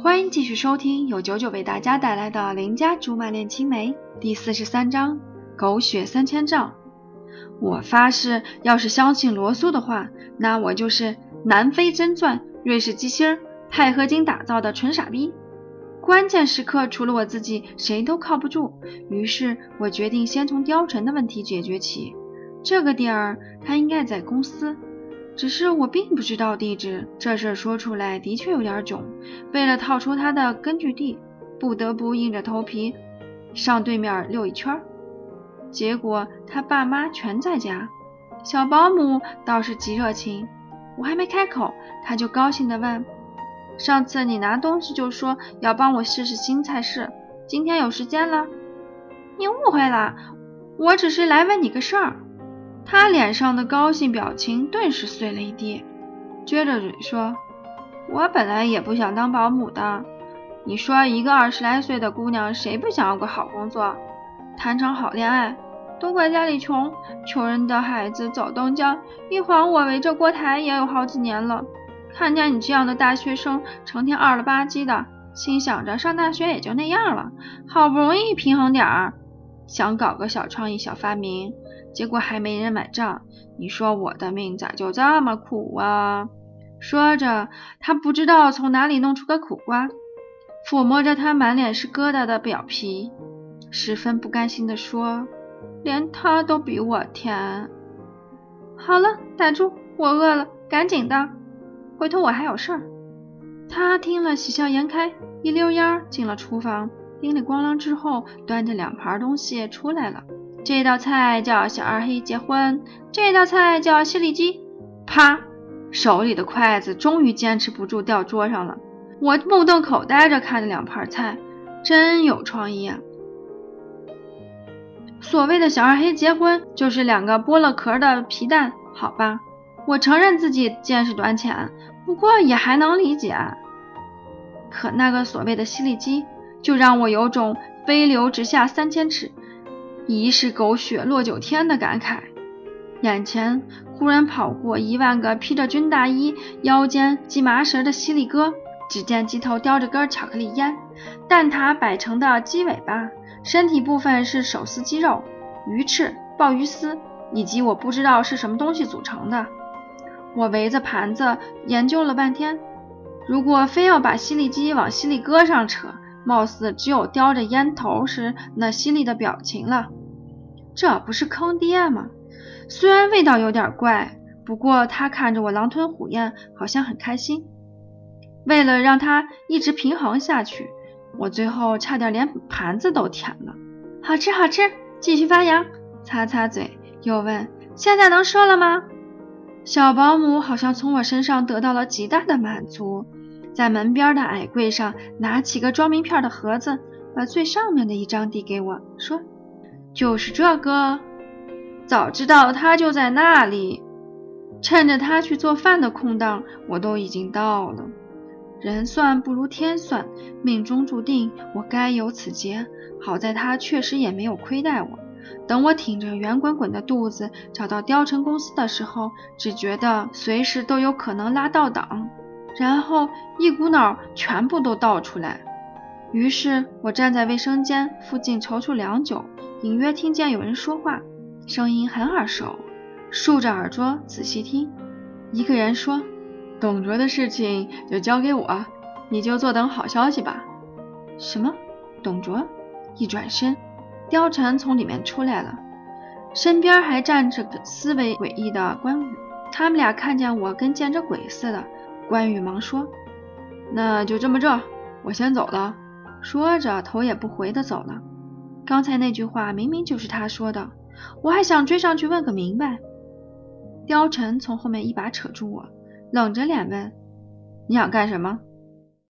欢迎继续收听由九九为大家带来的《邻家竹马恋青梅》第四十三章：狗血三千丈。我发誓，要是相信罗素的话，那我就是南非真钻、瑞士机芯、钛合金打造的纯傻逼。关键时刻，除了我自己，谁都靠不住。于是我决定先从貂蝉的问题解决起。这个点儿，他应该在公司。只是我并不知道地址，这事说出来的确有点囧。为了套出他的根据地，不得不硬着头皮上对面溜一圈。结果他爸妈全在家，小保姆倒是极热情。我还没开口，他就高兴地问：“上次你拿东西就说要帮我试试新菜式，今天有时间了？”你误会了，我只是来问你个事儿。他脸上的高兴表情顿时碎了一地，撅着嘴说：“我本来也不想当保姆的。你说一个二十来岁的姑娘，谁不想要个好工作，谈场好恋爱？都怪家里穷，穷人的孩子早当家。一晃我围着锅台也有好几年了，看见你这样的大学生，成天二了吧唧的，心想着上大学也就那样了，好不容易平衡点儿，想搞个小创意、小发明。”结果还没人买账，你说我的命咋就这么苦啊？说着，他不知道从哪里弄出个苦瓜，抚摸着他满脸是疙瘩的表皮，十分不甘心地说：“连他都比我甜。”好了，打住，我饿了，赶紧的，回头我还有事儿。他听了喜笑颜开，一溜烟进了厨房，叮里咣啷之后，端着两盘东西出来了。这道菜叫小二黑结婚，这道菜叫犀利鸡。啪，手里的筷子终于坚持不住掉桌上了。我目瞪口呆着看着两盘菜，真有创意啊！所谓的小二黑结婚，就是两个剥了壳的皮蛋，好吧？我承认自己见识短浅，不过也还能理解。可那个所谓的犀利鸡，就让我有种飞流直下三千尺。疑是狗血落九天的感慨，眼前忽然跑过一万个披着军大衣、腰间系麻绳的犀利哥。只见鸡头叼着根巧克力烟，蛋挞摆成的鸡尾巴，身体部分是手撕鸡肉、鱼翅、鲍鱼丝，以及我不知道是什么东西组成的。我围着盘子研究了半天，如果非要把犀利鸡往犀利哥上扯，貌似只有叼着烟头时那犀利的表情了。这不是坑爹吗？虽然味道有点怪，不过他看着我狼吞虎咽，好像很开心。为了让他一直平衡下去，我最后差点连盘子都舔了。好吃好吃，继续发扬。擦擦嘴，又问：现在能说了吗？小保姆好像从我身上得到了极大的满足，在门边的矮柜上拿起个装名片的盒子，把最上面的一张递给我，说。就是这个，早知道他就在那里，趁着他去做饭的空档，我都已经到了。人算不如天算，命中注定我该有此劫。好在他确实也没有亏待我。等我挺着圆滚滚的肚子找到貂蝉公司的时候，只觉得随时都有可能拉倒档，然后一股脑全部都倒出来。于是我站在卫生间附近踌躇良久。隐约听见有人说话，声音很耳熟。竖着耳朵仔细听，一个人说：“董卓的事情就交给我，你就坐等好消息吧。”什么？董卓？一转身，貂蝉从里面出来了，身边还站着个思维诡异的关羽。他们俩看见我跟见着鬼似的。关羽忙说：“那就这么着，我先走了。”说着，头也不回的走了。刚才那句话明明就是他说的，我还想追上去问个明白。貂蝉从后面一把扯住我，冷着脸问：“你想干什么？”